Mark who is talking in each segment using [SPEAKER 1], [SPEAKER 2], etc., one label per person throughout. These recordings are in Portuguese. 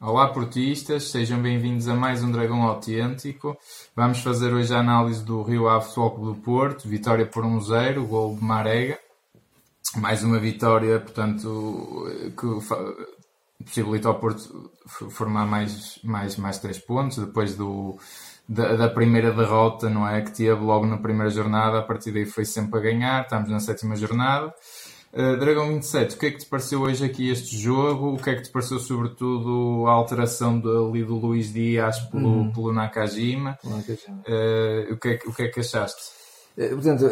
[SPEAKER 1] Olá portistas, sejam bem-vindos a mais um Dragão Autêntico. Vamos fazer hoje a análise do Rio Ave Futebol Clube do Porto, vitória por 1-0, gol de Marega. Mais uma vitória, portanto, que possibilita ao Porto formar mais, mais, mais três pontos, depois do, da, da, primeira derrota, não é? Que teve logo na primeira jornada, a partir daí foi sempre a ganhar, estamos na sétima jornada. Uh, Dragão 27, o que é que te pareceu hoje aqui este jogo? O que é que te pareceu, sobretudo, a alteração do, ali do Luís Dias pelo, uhum. pelo Nakajima? Uh, o, que é, o que é que achaste?
[SPEAKER 2] Eh, portanto,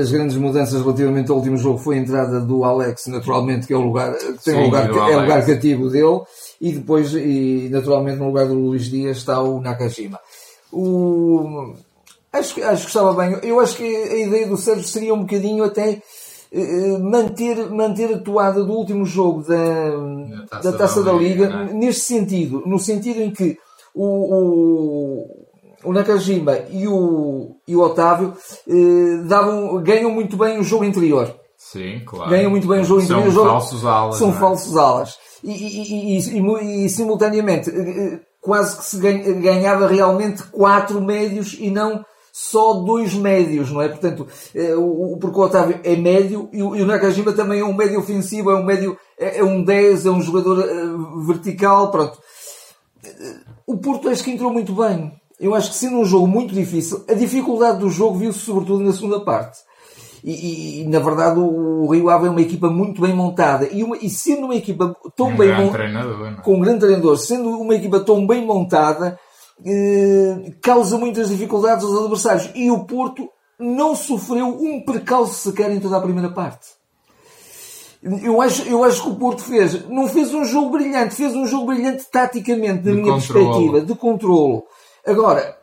[SPEAKER 2] as grandes mudanças relativamente ao último jogo foi a entrada do Alex, naturalmente, que é o lugar, tem Sim, lugar, é o lugar cativo dele, e depois, e naturalmente, no lugar do Luís Dias está o Nakajima. O... Acho, acho que estava bem. Eu acho que a ideia do Sérgio seria um bocadinho até eh, manter, manter a toada do último jogo da, taça da Taça da, da Liga, Liga é? neste sentido, no sentido em que o, o, o Nakajima e o, e o Otávio eh, davam, ganham muito bem o jogo interior.
[SPEAKER 1] Sim, claro.
[SPEAKER 2] Ganham muito bem o jogo
[SPEAKER 1] interior.
[SPEAKER 2] São
[SPEAKER 1] falsos alas.
[SPEAKER 2] São é? falsos alas. E, e, e, e, simultaneamente, eh, quase que se ganhava realmente quatro médios e não só dois médios, não é? Portanto, é, o, porque o Otávio é médio e o, Nakajima também é um médio ofensivo, é um médio, é, é um 10, é um jogador uh, vertical, pronto. O Porto acho que entrou muito bem. Eu acho que sendo um jogo muito difícil, a dificuldade do jogo viu-se sobretudo na segunda parte. E, e, e, na verdade o Rio Ave é uma equipa muito bem montada e, uma, e sendo uma equipa tão
[SPEAKER 1] um
[SPEAKER 2] bem
[SPEAKER 1] montada
[SPEAKER 2] com um grande treinador, sendo uma equipa tão bem montada, eh, causa muitas dificuldades aos adversários. E o Porto não sofreu um percalço sequer em toda a primeira parte. Eu acho, eu acho que o Porto fez, não fez um jogo brilhante, fez um jogo brilhante taticamente, na de minha controlo. perspectiva, de controlo. Agora,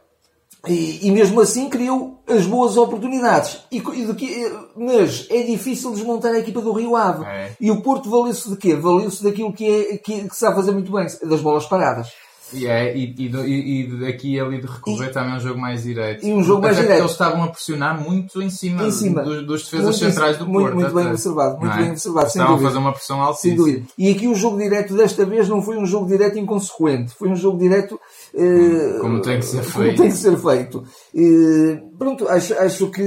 [SPEAKER 2] e, e, mesmo assim criou as boas oportunidades. E, e que, mas é difícil desmontar a equipa do Rio Ave. É. E o Porto valeu-se de quê? Valeu-se daquilo que, é, que, que sabe fazer muito bem, das bolas paradas.
[SPEAKER 1] E, é, e, e, e daqui ali de recorrer também é um jogo mais direto.
[SPEAKER 2] E um jogo mais direto.
[SPEAKER 1] eles estavam a pressionar muito em cima, em cima. Dos, dos defesas muito, centrais do
[SPEAKER 2] muito,
[SPEAKER 1] Porto.
[SPEAKER 2] Muito bem observado, muito é? bem observado.
[SPEAKER 1] Estavam a fazer uma pressão altíssima.
[SPEAKER 2] E aqui o jogo direto desta vez não foi um jogo direto inconsequente. Foi um jogo direto uh,
[SPEAKER 1] como tem que ser feito.
[SPEAKER 2] Como tem que ser feito. Uh, pronto, acho, acho que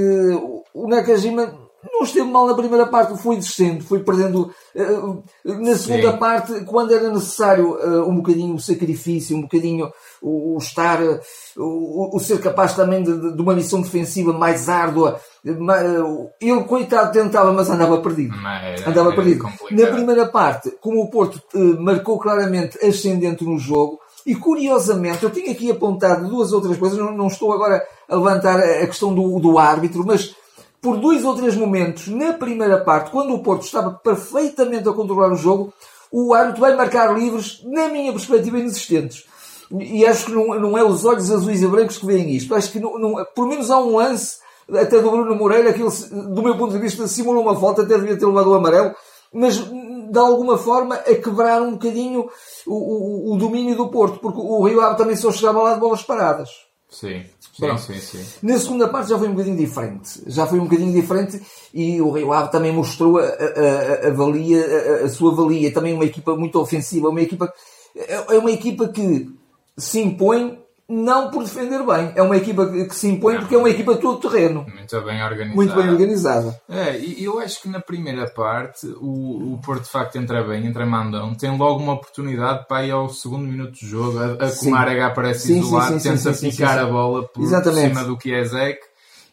[SPEAKER 2] o Nakajima não esteve mal na primeira parte, foi descendo, foi perdendo. Uh, na segunda Sim. parte, quando era necessário uh, um bocadinho o sacrifício, um bocadinho o, estar, uh, o, o, ser capaz também de, de, uma missão defensiva mais árdua, ele, coitado, tentava, mas andava perdido.
[SPEAKER 1] Era,
[SPEAKER 2] andava
[SPEAKER 1] era
[SPEAKER 2] perdido.
[SPEAKER 1] Complicado.
[SPEAKER 2] Na primeira parte, como o Porto marcou claramente ascendente no jogo, e curiosamente, eu tinha aqui apontado duas outras coisas, não, não estou agora a levantar a questão do, do árbitro, mas por dois ou três momentos na primeira parte, quando o Porto estava perfeitamente a controlar o jogo, o árbitro vai marcar livres, na minha perspectiva, inexistentes. E acho que não, não é os olhos azuis e brancos que veem isto. Acho que não, não, por menos há um lance, até do Bruno Moreira, que ele, do meu ponto de vista, simula uma falta, até devia ter levado o amarelo, mas de alguma forma a quebrar um bocadinho o, o, o domínio do Porto, porque o Rio Ave também só chegava lá de bolas paradas.
[SPEAKER 1] Sim. Sim, sim, sim.
[SPEAKER 2] Na segunda parte já foi um bocadinho diferente. Já foi um bocadinho diferente e o Rio Ave também mostrou a, a, a, valia, a, a, sua valia. Também uma equipa muito ofensiva, uma equipa, é, é uma equipa que se impõe não por defender bem. É uma equipa que se impõe não, porque é uma equipa todo terreno.
[SPEAKER 1] Muito bem organizada.
[SPEAKER 2] Muito bem organizada.
[SPEAKER 1] É, e eu acho que na primeira parte o, o Porto de facto entra bem, entra mandão, tem logo uma oportunidade para ir ao segundo minuto de jogo, a, a Comarega aparece sim, isolado, sim, sim, tenta picar a bola por Exatamente. cima do que é Zeke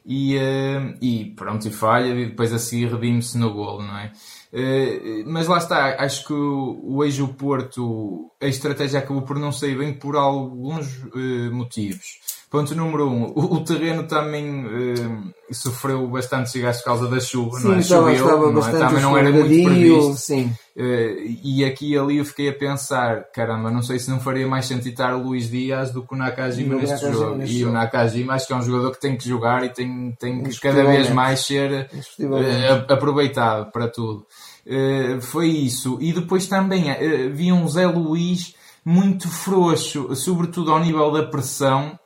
[SPEAKER 1] e, uh, e pronto, e falha, e depois a seguir redime-se no golo, não é? Uh, mas lá está, acho que o, o Eixo Porto, a estratégia acabou por não sair bem por alguns uh, motivos. Ponto número um, o, o terreno também uh, sofreu bastante desgaste por causa da chuva,
[SPEAKER 2] sim,
[SPEAKER 1] não é?
[SPEAKER 2] Estava, Choveu, estava não é? também não era muito previsto. Sim.
[SPEAKER 1] Uh, e aqui e ali eu fiquei a pensar, caramba, não sei se não faria mais sentido estar o Luís Dias do que o Nakajima neste Nakajima jogo. Neste e jogo. o Nakajima acho que é um jogador que tem que jogar e tem, tem que cada vez mais ser uh, aproveitado para tudo. Uh, foi isso. E depois também uh, vi um Zé Luís muito frouxo, sobretudo ao nível da pressão eh,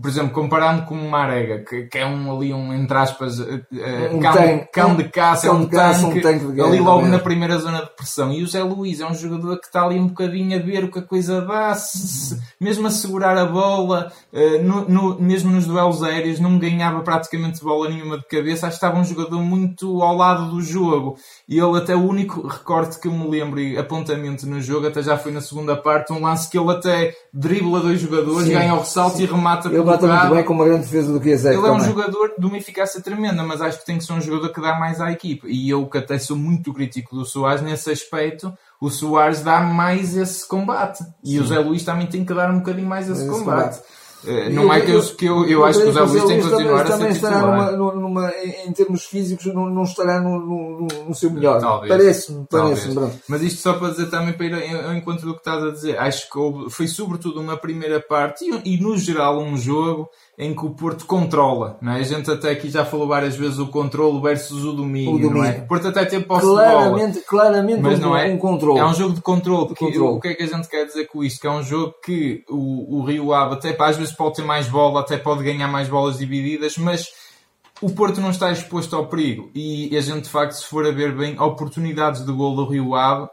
[SPEAKER 1] por exemplo, comparando com o Marega, que, que é um ali, um, entre aspas, eh,
[SPEAKER 2] Um
[SPEAKER 1] cão,
[SPEAKER 2] tanque.
[SPEAKER 1] cão de caça, é
[SPEAKER 2] Cão
[SPEAKER 1] um
[SPEAKER 2] de caça, um
[SPEAKER 1] tanque,
[SPEAKER 2] tanque de guerra,
[SPEAKER 1] ali logo
[SPEAKER 2] mesmo.
[SPEAKER 1] na primeira zona de pressão. E o Zé Luís é um jogador que está ali um bocadinho a ver o que a coisa dá, se- se- mesmo a segurar a bola, eh, no- no- mesmo nos duelos aéreos, não ganhava praticamente bola nenhuma de cabeça. Acho que estava um jogador muito ao lado do jogo. E ele até o único recorte que eu me lembro e apontamento no jogo, até já foi na segunda parte, um lance que ele até dribla dois jogadores,
[SPEAKER 2] Sim,
[SPEAKER 1] ganha o ressalto e remata
[SPEAKER 2] Ele bate muito bem com uma grande defesa do Chiesek
[SPEAKER 1] Ele é um
[SPEAKER 2] também.
[SPEAKER 1] jogador de uma eficácia tremenda, mas acho que tem que ser um jogador que dá mais à equipa. E eu que até sou muito crítico do Soares nesse aspecto, o Soares dá mais esse combate. E o Zé Luís também tem que dar um bocadinho mais esse,
[SPEAKER 2] Esse
[SPEAKER 1] combate.
[SPEAKER 2] combate.
[SPEAKER 1] Eh, Não é que eu, que eu, eu acho que o Zé Luís tem que continuar a ser
[SPEAKER 2] também estará numa, numa, em termos físicos, não, não estará no, no, no seu melhor. Parece-me, pronto.
[SPEAKER 1] Mas isto só para dizer também para ir ao encontro do que estás a dizer. Acho que foi sobretudo uma primeira parte e, e no geral um jogo em que o Porto controla. Não é? A gente até aqui já falou várias vezes o controle versus o domínio.
[SPEAKER 2] O domínio.
[SPEAKER 1] Não é? O Porto até teve posse de bola.
[SPEAKER 2] Claramente, claramente
[SPEAKER 1] Mas
[SPEAKER 2] um,
[SPEAKER 1] não é?
[SPEAKER 2] um controle.
[SPEAKER 1] É um jogo de controle. Porque
[SPEAKER 2] controle.
[SPEAKER 1] O que é que a gente quer dizer com isto? Que é um jogo que o, o Rio Ave até às vezes pode ter mais bola, até pode ganhar mais bolas divididas, mas o Porto não está exposto ao perigo. E a gente, de facto, se for a ver bem, oportunidades de gol do Rio Ave,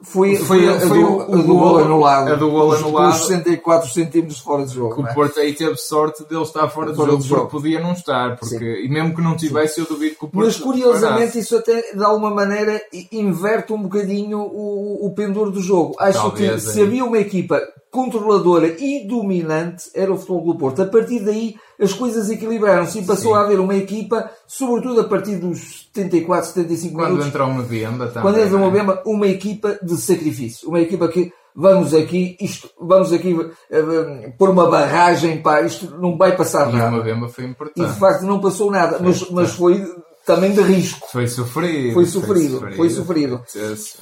[SPEAKER 2] Foi,
[SPEAKER 1] Foi-
[SPEAKER 2] foi, a,
[SPEAKER 1] foi
[SPEAKER 2] do,
[SPEAKER 1] o-
[SPEAKER 2] a
[SPEAKER 1] o
[SPEAKER 2] do
[SPEAKER 1] gol-
[SPEAKER 2] gol anulado.
[SPEAKER 1] a do gol anulado.
[SPEAKER 2] Os 64 centímetros fora de jogo.
[SPEAKER 1] que
[SPEAKER 2] não é?
[SPEAKER 1] o Porto aí teve sorte dele estar fora,
[SPEAKER 2] Fora
[SPEAKER 1] do
[SPEAKER 2] do
[SPEAKER 1] jogo,
[SPEAKER 2] jogo.
[SPEAKER 1] porque podia não estar. Porque, e mesmo que não tivesse, eu duvido que o Porto
[SPEAKER 2] Mas curiosamente isso até de alguma maneira inverte um bocadinho o, o pendor do jogo. Acho
[SPEAKER 1] Talvez,
[SPEAKER 2] que se
[SPEAKER 1] é.
[SPEAKER 2] havia uma equipa controladora e dominante era o Futebol do Porto. A partir daí as coisas equilibraram-se e passou
[SPEAKER 1] Sim.
[SPEAKER 2] a haver uma equipa, sobretudo a partir dos 74, 75
[SPEAKER 1] Quando
[SPEAKER 2] minutos,
[SPEAKER 1] entra uma venda também.
[SPEAKER 2] quando entra uma
[SPEAKER 1] é?
[SPEAKER 2] Bemba, uma equipa de sacrifício. Uma equipa que vamos aqui, isto, vamos aqui eh, pôr uma barragem, pá, isto não vai passar
[SPEAKER 1] E
[SPEAKER 2] nada.
[SPEAKER 1] uma venda foi
[SPEAKER 2] E
[SPEAKER 1] importante.
[SPEAKER 2] de facto não passou nada, mas, mas foi também de risco.
[SPEAKER 1] Foi sofrido.
[SPEAKER 2] Foi sofrido, foi sofrido.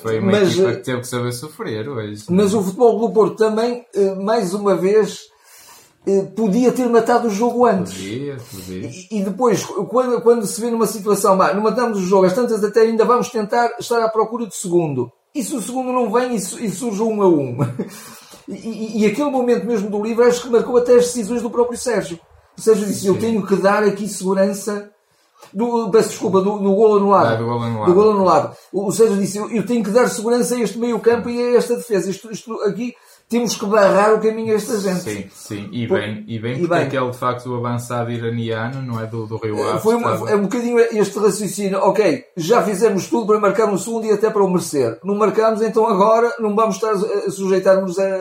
[SPEAKER 1] Foi uma
[SPEAKER 2] Mas,
[SPEAKER 1] equipa
[SPEAKER 2] eh,
[SPEAKER 1] que teve que saber sofrer hoje.
[SPEAKER 2] Mas o Futebol do Porto também, eh, mais uma vez, eh, podia ter matado o jogo antes.
[SPEAKER 1] Podia, podia.
[SPEAKER 2] E e depois, quando, quando se vê numa situação, "Bah, não matamos o jogo, às tantas até ainda vamos tentar estar à procura do segundo. E se o segundo não vem e, e surge um a um? E, e- aquele momento mesmo do livro acho que marcou até as decisões do próprio Sérgio. O Sérgio disse, eu
[SPEAKER 1] Sim.
[SPEAKER 2] tenho que dar aqui segurança do, peço desculpa, do, do gol anulado.
[SPEAKER 1] Ah, do gol anulado.
[SPEAKER 2] Do gol anulado. O o Sérgio disse, eu, eu tenho que dar segurança a este meio campo e a esta defesa. Isto, isto aqui, temos que barrar o caminho a esta gente.
[SPEAKER 1] Sim, sim. E
[SPEAKER 2] Por-
[SPEAKER 1] bem, e bem
[SPEAKER 2] e
[SPEAKER 1] porque
[SPEAKER 2] bem.
[SPEAKER 1] aquele de facto o avançado iraniano, não é do, do Rio Ave.
[SPEAKER 2] Foi uma,
[SPEAKER 1] estava-
[SPEAKER 2] é um bocadinho este raciocínio. Ok, já fizemos tudo para marcar um segundo e até para o merecer. Não marcamos, então agora não vamos estar a sujeitar-nos a,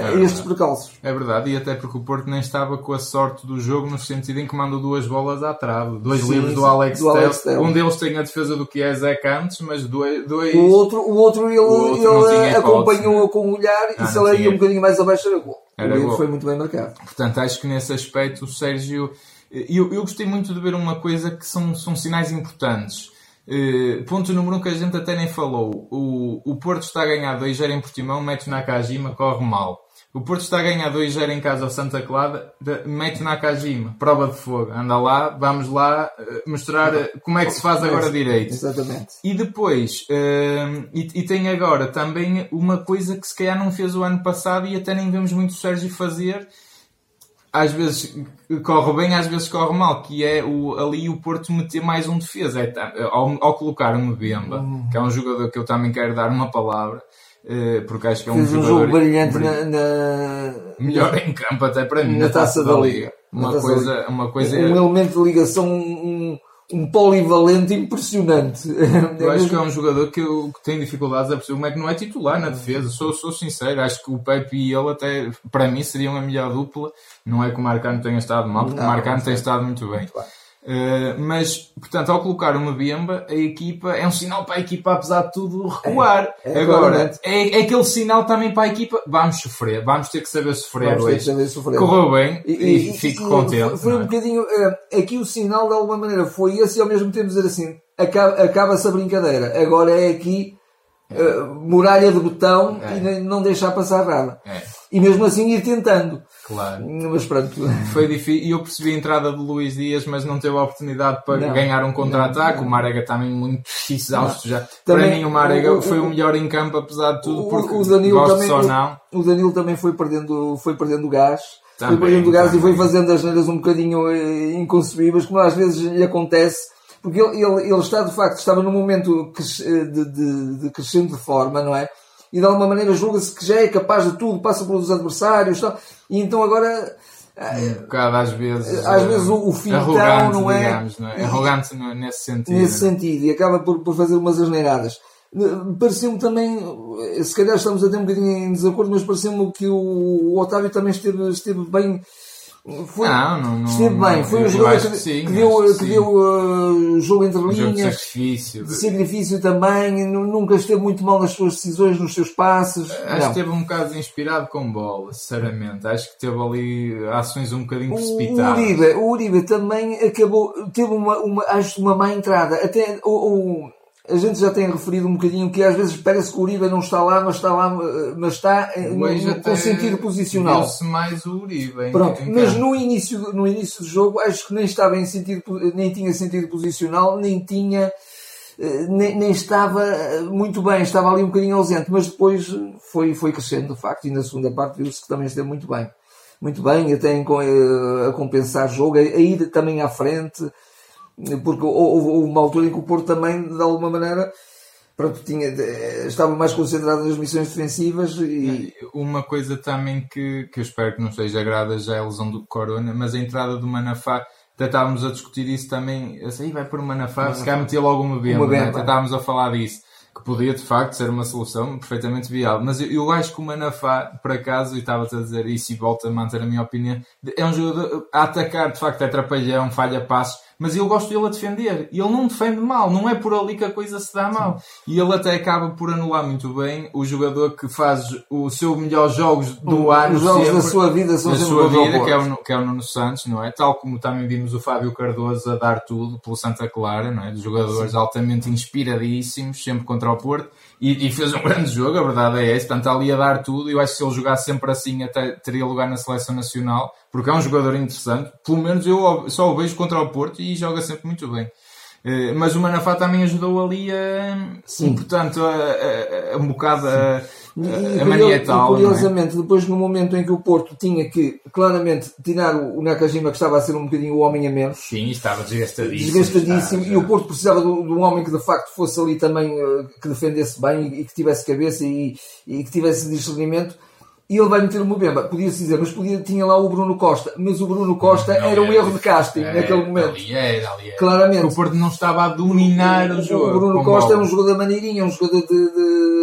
[SPEAKER 2] a estes precalços.
[SPEAKER 1] É verdade, e até porque o Porto nem estava com a sorte do jogo, no sentido em que mandou duas bolas à trave. Dois
[SPEAKER 2] Sim,
[SPEAKER 1] livros do Alex,
[SPEAKER 2] do Alex
[SPEAKER 1] Telles.
[SPEAKER 2] Telles.
[SPEAKER 1] Um deles tem a defesa do Chiesek antes, mas dois. dois...
[SPEAKER 2] O outro, o outro ele,
[SPEAKER 1] outro não tinha
[SPEAKER 2] ele
[SPEAKER 1] hipótese,
[SPEAKER 2] acompanhou
[SPEAKER 1] né?
[SPEAKER 2] com o olhar
[SPEAKER 1] Ah,
[SPEAKER 2] e se ele ia um bocadinho mais abaixo era gol.
[SPEAKER 1] Era
[SPEAKER 2] o livro foi muito bem marcado.
[SPEAKER 1] Portanto, acho que nesse aspecto o Sérgio. Eu, eu gostei muito de ver uma coisa que são, são sinais importantes. Eh, ponto número um que a gente até nem falou. O, o Porto está a ganhar 2-0 em Portimão, mete na Nakajima, corre mal. O Porto está a ganhar 2-0 em casa ao Santa Clara, mete na Nakajima, prova de fogo. Anda lá, vamos lá eh, mostrar eh, como é que se faz agora direito.
[SPEAKER 2] Exatamente.
[SPEAKER 1] E depois, hum, e, e tem agora também uma coisa que se calhar não fez o ano passado e até nem vemos muito o Sérgio fazer. Às vezes corre bem, às vezes corre mal, que é o, ali o Porto meter mais um defesa. É, ta- ao, ao colocar um Mbemba, que é um jogador que eu também quero dar uma palavra, eh, porque acho que é um
[SPEAKER 2] Fez um
[SPEAKER 1] jogador
[SPEAKER 2] jogo brilhante
[SPEAKER 1] brilhante.
[SPEAKER 2] na, na-
[SPEAKER 1] melhor em campo até para mim,
[SPEAKER 2] na taça da Liga.
[SPEAKER 1] Uma
[SPEAKER 2] Na Taça da
[SPEAKER 1] coisa, uma coisa
[SPEAKER 2] um elemento de ligação, um, um polivalente impressionante.
[SPEAKER 1] Eu acho que é um jogador que, que tem dificuldades a perceber como é que não é titular na defesa. Sou, sou sincero, acho que o Pepe e ele até, para mim, seriam a melhor dupla. Não é que o Marcano tenha estado mal, porque
[SPEAKER 2] Não,
[SPEAKER 1] o Marcano tem estado muito bem.
[SPEAKER 2] Claro.
[SPEAKER 1] Uh, mas, portanto, ao colocar uma Bemba, a equipa é um sinal para a equipa, apesar de tudo, recuar.
[SPEAKER 2] É, é,
[SPEAKER 1] Agora, é, é aquele sinal também para a equipa, vamos sofrer, vamos ter que saber sofrer
[SPEAKER 2] Vamos ter que
[SPEAKER 1] hoje.
[SPEAKER 2] saber sofrer.
[SPEAKER 1] Correu bem e, fico contente.
[SPEAKER 2] Foi,
[SPEAKER 1] não
[SPEAKER 2] um
[SPEAKER 1] é?
[SPEAKER 2] bocadinho. eh, aqui o sinal, de alguma maneira, foi esse e ao mesmo tempo dizer assim: acaba- acaba-se a brincadeira. Agora é aqui eh, muralha de botão
[SPEAKER 1] É.
[SPEAKER 2] e não deixar passar nada.
[SPEAKER 1] É,
[SPEAKER 2] E mesmo assim ir tentando.
[SPEAKER 1] Claro.
[SPEAKER 2] Mas pronto.
[SPEAKER 1] Foi difícil. E eu percebi a entrada de Luís Dias, mas não teve a oportunidade para
[SPEAKER 2] Não.
[SPEAKER 1] ganhar um contra-ataque. O Marega também muito exausto já.
[SPEAKER 2] Também,
[SPEAKER 1] para mim, o Marega
[SPEAKER 2] o-
[SPEAKER 1] foi o melhor em campo, apesar de tudo, porque
[SPEAKER 2] o Danilo também,
[SPEAKER 1] ou não.
[SPEAKER 2] o Danilo também foi perdendo, foi perdendo gás. Também, foi perdendo gás e foi fazendo as neiras um bocadinho eh, inconcebíveis, como às vezes lhe acontece, porque ele, ele, ele está de facto, estava num momento de, de, de crescente de forma, não é? E de alguma maneira julga-se que já é capaz de tudo, passa pelos adversários, tal, e então agora
[SPEAKER 1] um bocado às vezes
[SPEAKER 2] às vezes o, o fintão
[SPEAKER 1] não é, digamos, não é? arrogante nesse sentido
[SPEAKER 2] nesse sentido e acaba por, por fazer umas asneiradas. Pareceu-me também se calhar estamos a ter um bocadinho em desacordo mas pareceu-me que o, o Otávio também esteve, esteve bem
[SPEAKER 1] foi, não, não, não,
[SPEAKER 2] esteve bem, foi um jogador que, sim, que, deu, que, que deu uh, jogo entre linhas,
[SPEAKER 1] jogo de sacrifício,
[SPEAKER 2] de sacrifício também, nunca esteve muito mal nas suas decisões, nos seus passes.
[SPEAKER 1] Acho não. que esteve um bocado inspirado com bola, sinceramente. Acho que teve ali ações um bocadinho precipitadas.
[SPEAKER 2] O Uribe, o Uribe também acabou, teve uma, uma, acho uma má entrada. Até o, o a gente já tem referido um bocadinho que às vezes parece que o Uribe não está lá, mas está lá, mas está no, com sentido posicional.
[SPEAKER 1] se mais o Uribe.
[SPEAKER 2] Pronto, mas no início, no início do jogo acho que nem estava em sentido, nem tinha sentido posicional, nem tinha, eh, nem, nem estava eh, muito bem, estava ali um bocadinho ausente, mas depois foi, foi crescendo de facto e na segunda parte viu-se que também esteve muito bem. Muito bem, até eh, a compensar jogo, a ir também à frente, porque houve, houve uma altura em que o Porto também, de alguma maneira, pronto, tinha, estava mais concentrado nas missões defensivas e...
[SPEAKER 1] Uma coisa também que, que eu espero que não seja grada já é a lesão do Corona, mas a entrada do Manafá, até estávamos a discutir isso também, assim, vai por o Manafá, se calhar meter logo uma bemba, uma né? até estávamos a falar disso, que podia de facto ser uma solução perfeitamente viável, mas eu, eu acho que o Manafá, por acaso, e estava-te a dizer isso e volto a manter a minha opinião, é um jogador a atacar, de facto é trapalhão, falha passos, mas eu gosto dele a defender. E ele não defende mal, não é por ali que a coisa se dá mal. Sim. E ele até acaba por anular muito bem o jogador que faz o seu melhor jogos do
[SPEAKER 2] o,
[SPEAKER 1] ano.
[SPEAKER 2] Os jogos sempre, da sua vida são
[SPEAKER 1] da sua vida, que é, o, que é o Nuno Santos, não é? Tal como também vimos o Fábio Cardoso a dar tudo pelo Santa Clara, não é? Dos jogadores Sim. altamente inspiradíssimos, sempre contra o Porto. E, e, fez um grande jogo, a verdade é essa. Portanto, ali a dar tudo. Eu acho que se ele jogasse sempre assim, até teria lugar na seleção nacional, porque é um jogador interessante. Pelo menos eu só o vejo contra o Porto e joga sempre muito bem. Eh, mas o Manafá também ajudou ali a, Sim. portanto, a, a, a um bocado a, e, a mania tal.
[SPEAKER 2] E é? curiosamente, é? depois no momento em que o Porto tinha que claramente tirar o Nakajima, que estava a ser um bocadinho o homem a menos.
[SPEAKER 1] Sim, estava desgastadíssimo.
[SPEAKER 2] Desgastadíssimo. e o Porto precisava de, um homem que de facto fosse ali também, eh, que defendesse bem e, que tivesse cabeça e, e que tivesse discernimento e ele vai meter o Mbemba. Podia-se dizer, mas podia, tinha lá o Bruno Costa. Mas o Bruno Costa não, era um erro de casting é, naquele momento.
[SPEAKER 1] Ali era, ali era.
[SPEAKER 2] Claramente.
[SPEAKER 1] O Porto não estava a dominar o, o jogo.
[SPEAKER 2] O Bruno Costa é um jogador maneirinho, é um jogador de, de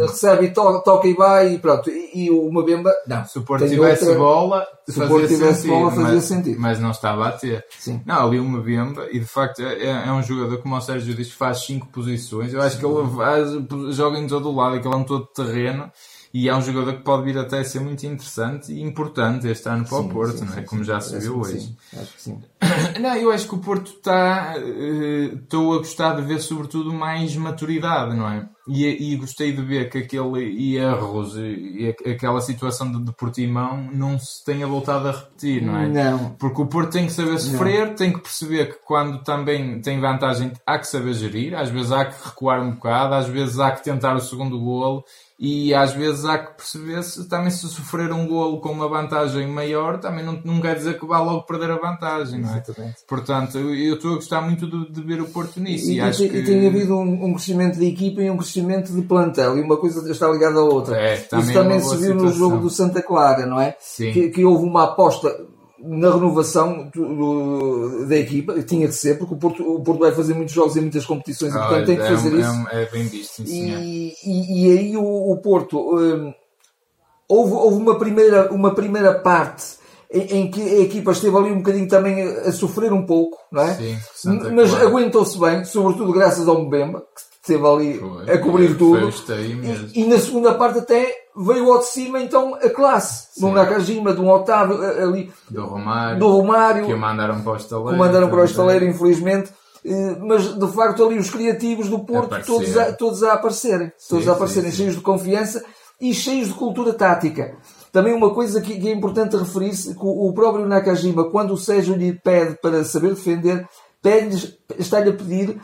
[SPEAKER 2] recebe e toca, toca, e vai e pronto. E, e o Mbemba, não.
[SPEAKER 1] Se o Porto tivesse outra, bola,
[SPEAKER 2] se o Porto tivesse sentido, bola, fazia
[SPEAKER 1] mas,
[SPEAKER 2] sentido.
[SPEAKER 1] Mas não estava a ter.
[SPEAKER 2] Sim.
[SPEAKER 1] Não, ali o Mbemba, e de facto é, é, um jogador, como o Sérgio disse, faz 5 posições. Eu acho Sim. que ele faz, joga em todo o lado, aquele é um todo terreno e é um jogador que pode vir até a ser muito interessante e importante este ano para sim, o Porto, sim, não é? Sim, Como já se viu hoje.
[SPEAKER 2] Acho que sim.
[SPEAKER 1] Não, eu acho que o Porto está. Uh, estou a gostar de ver, sobretudo, mais maturidade, não é? E, e gostei de ver que aquele erros e, e aquela situação de, de Portimão não se tenha voltado a repetir, não é?
[SPEAKER 2] Não.
[SPEAKER 1] Porque o Porto tem que saber sofrer, não. tem que perceber que quando também tem vantagem há que saber gerir, às vezes há que recuar um bocado, às vezes há que tentar o segundo golo e às vezes há que perceber se também se sofrer um golo com uma vantagem maior, também não, não quer dizer que vá logo perder a vantagem, é?
[SPEAKER 2] Exatamente.
[SPEAKER 1] Portanto, eu estou a gostar muito de, de ver o Porto nisso. E, e,
[SPEAKER 2] e,
[SPEAKER 1] que...
[SPEAKER 2] tem havido um, um, crescimento de equipa e um crescimento de plantel, e uma coisa está ligada à outra.
[SPEAKER 1] É, também
[SPEAKER 2] Isso também
[SPEAKER 1] é
[SPEAKER 2] se viu
[SPEAKER 1] situação.
[SPEAKER 2] no jogo do Santa Clara, não é?
[SPEAKER 1] Sim.
[SPEAKER 2] Que, que houve uma aposta na renovação do, da equipa, tinha que ser, porque o Porto, o Porto vai fazer muitos jogos em muitas competições e portanto tem que
[SPEAKER 1] é
[SPEAKER 2] fazer
[SPEAKER 1] um,
[SPEAKER 2] isso.
[SPEAKER 1] É, é bem visto, sim,
[SPEAKER 2] e, e, e, aí o, o Porto um, houve, houve uma, primeira, uma primeira parte em, em, que a equipa esteve ali um bocadinho também a, a sofrer um pouco, não é?
[SPEAKER 1] Sim,
[SPEAKER 2] Mas aguentou-se bem, sobretudo graças ao Mbemba, que esteve ali foi, a cobrir tudo. E, e, na segunda parte até veio ao de cima então a classe. Sim. De um Nakajima, de um Otávio ali.
[SPEAKER 1] Do Romário.
[SPEAKER 2] Do Romário.
[SPEAKER 1] Que o mandaram para o estaleiro.
[SPEAKER 2] Que o mandaram para o estaleiro, infelizmente. Eh, mas de facto ali os criativos do Porto todos a, todos a aparecerem. Todos sim, a aparecerem, sim, cheios de confiança e cheios de cultura tática. Também uma coisa que, que é importante referir-se, que o, o próprio Nakajima, quando o Sérgio lhe pede para saber defender, pede está-lhe a pedir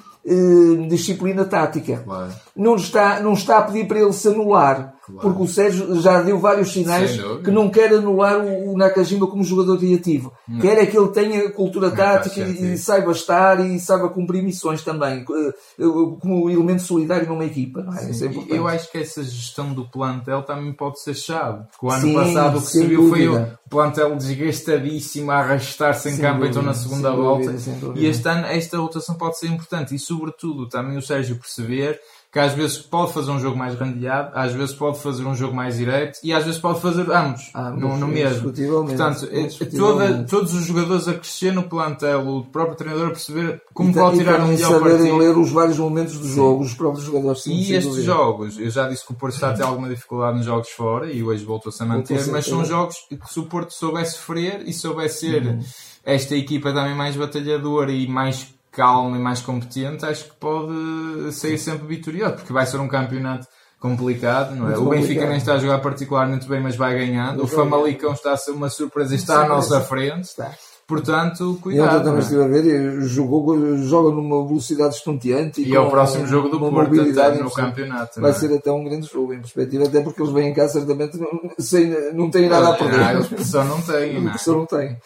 [SPEAKER 2] disciplina tática.
[SPEAKER 1] Claro.
[SPEAKER 2] Não, está, não está a pedir para ele se anular,
[SPEAKER 1] Claro.
[SPEAKER 2] porque o Sérgio já deu vários sinais que não quer anular o, Nakajima como jogador criativo. Quer é que ele tenha cultura
[SPEAKER 1] Não faz
[SPEAKER 2] tática e, saiba estar e saiba cumprir missões também, eh, como elemento solidário numa equipa. Não é? É
[SPEAKER 1] eu acho que essa gestão do plantel também pode ser chave. Porque o ano
[SPEAKER 2] Sim,
[SPEAKER 1] passado o que se viu foi o plantel desgastadíssimo a arrastar-se em
[SPEAKER 2] Sem
[SPEAKER 1] campo
[SPEAKER 2] dúvida,
[SPEAKER 1] então na segunda volta.
[SPEAKER 2] dúvida.
[SPEAKER 1] e este ano esta rotação pode ser importante. E sobretudo também o Sérgio perceber que às vezes pode fazer um jogo mais randeado, às vezes pode fazer um jogo mais direto e às vezes pode fazer ambos,
[SPEAKER 2] Ambos,
[SPEAKER 1] no, no mesmo. Portanto, é-
[SPEAKER 2] indiscutivelmente.
[SPEAKER 1] toda, todos os jogadores a crescer no plantel, o próprio treinador a perceber como
[SPEAKER 2] E
[SPEAKER 1] pode
[SPEAKER 2] e
[SPEAKER 1] tirar um
[SPEAKER 2] também
[SPEAKER 1] melhor
[SPEAKER 2] saberem
[SPEAKER 1] partido.
[SPEAKER 2] ler os vários momentos do jogo, os próprios jogadores. sim,
[SPEAKER 1] E estes
[SPEAKER 2] dúvida.
[SPEAKER 1] jogos, eu já disse que o Porto está a ter alguma dificuldade nos jogos fora e hoje voltou-se a manter,
[SPEAKER 2] Voltou-se a
[SPEAKER 1] mas são jogos que se o Porto soubesse sofrer e soubesse ser
[SPEAKER 2] Uhum.
[SPEAKER 1] esta equipa também mais batalhadora e mais calma e mais competente, acho que pode sair sempre vitorioso, porque vai ser um campeonato complicado, não é?
[SPEAKER 2] Muito
[SPEAKER 1] o Benfica
[SPEAKER 2] complicado.
[SPEAKER 1] nem está a jogar particularmente bem, mas vai ganhando. O Famalicão está a ser uma surpresa e está à nossa frente.
[SPEAKER 2] Está.
[SPEAKER 1] Portanto,
[SPEAKER 2] E ontem
[SPEAKER 1] cuidado.
[SPEAKER 2] também
[SPEAKER 1] não é?
[SPEAKER 2] estive a ver, e jogou, joga numa velocidade estonteante.
[SPEAKER 1] E é o próximo jogo do Porto
[SPEAKER 2] mobilidade
[SPEAKER 1] até no campeonato.
[SPEAKER 2] Vai
[SPEAKER 1] não é?
[SPEAKER 2] ser até um grande jogo, em perspectiva, até porque eles vêm cá certamente não, sem, não têm nada a
[SPEAKER 1] Ah,
[SPEAKER 2] perder.
[SPEAKER 1] a pressão não tem, não
[SPEAKER 2] A pessoa não tem.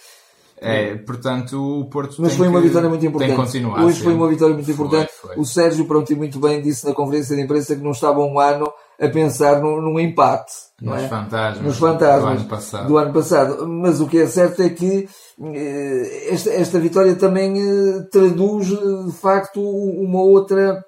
[SPEAKER 1] É, portanto, o Porto
[SPEAKER 2] Mas
[SPEAKER 1] tem
[SPEAKER 2] foi uma
[SPEAKER 1] que-
[SPEAKER 2] vitória muito importante.
[SPEAKER 1] Tem que continuar.
[SPEAKER 2] Hoje foi
[SPEAKER 1] sempre.
[SPEAKER 2] uma vitória muito
[SPEAKER 1] Foi,
[SPEAKER 2] importante.
[SPEAKER 1] foi.
[SPEAKER 2] O Sérgio, pronto, e muito bem, disse na conferência de imprensa que não estava um ano a pensar num, num empate. Não
[SPEAKER 1] Nos
[SPEAKER 2] é?
[SPEAKER 1] fantasmas.
[SPEAKER 2] nos fantasmas
[SPEAKER 1] do ano passado.
[SPEAKER 2] do ano passado. Mas o que é certo é que eh, esta, esta vitória também eh, traduz eh, de facto uma outra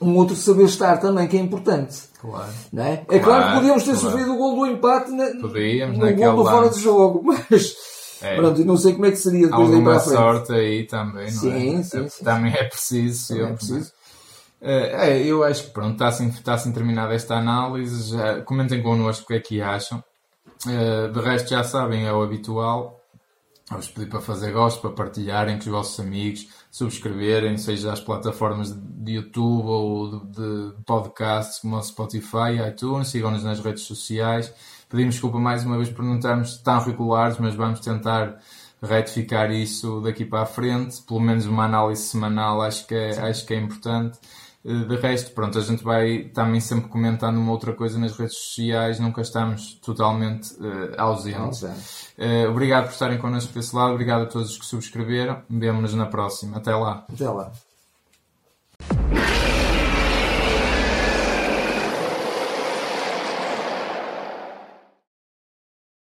[SPEAKER 2] um outro saber estar também que é importante.
[SPEAKER 1] Claro.
[SPEAKER 2] Não é? é claro que
[SPEAKER 1] Claro,
[SPEAKER 2] podíamos ter
[SPEAKER 1] claro.
[SPEAKER 2] sofrido o gol do empate na,
[SPEAKER 1] Podíamos,
[SPEAKER 2] no gol do fora
[SPEAKER 1] lance.
[SPEAKER 2] de jogo, mas
[SPEAKER 1] É.
[SPEAKER 2] pronto, eu não sei como é que seria depois daí para
[SPEAKER 1] Alguma
[SPEAKER 2] frente.
[SPEAKER 1] sorte aí também, não
[SPEAKER 2] Sim,
[SPEAKER 1] é?
[SPEAKER 2] sim, sim.
[SPEAKER 1] Também é preciso.
[SPEAKER 2] Também é
[SPEAKER 1] sempre,
[SPEAKER 2] preciso.
[SPEAKER 1] É, é, eu acho que pronto, está assim, está assim terminada esta análise. Já, comentem connosco o que é que acham. É, de resto, já sabem, é o habitual. Vos pedir para fazer gosto, para partilharem com os vossos amigos, subscreverem, seja as plataformas de YouTube ou de, de podcasts como o Spotify, iTunes, sigam-nos nas redes sociais. Pedimos desculpa mais uma vez por não estarmos tão regulares, mas vamos tentar retificar isso daqui para a frente. Pelo menos uma análise semanal acho que é, acho que é importante. Eh, De resto, pronto, a gente vai também sempre comentando uma outra coisa nas redes sociais, nunca estamos totalmente eh,
[SPEAKER 2] ausentes.
[SPEAKER 1] Eh, obrigado por estarem connosco desse lado, obrigado a todos os que subscreveram. Vemo-nos na próxima. Até lá.
[SPEAKER 2] Até lá.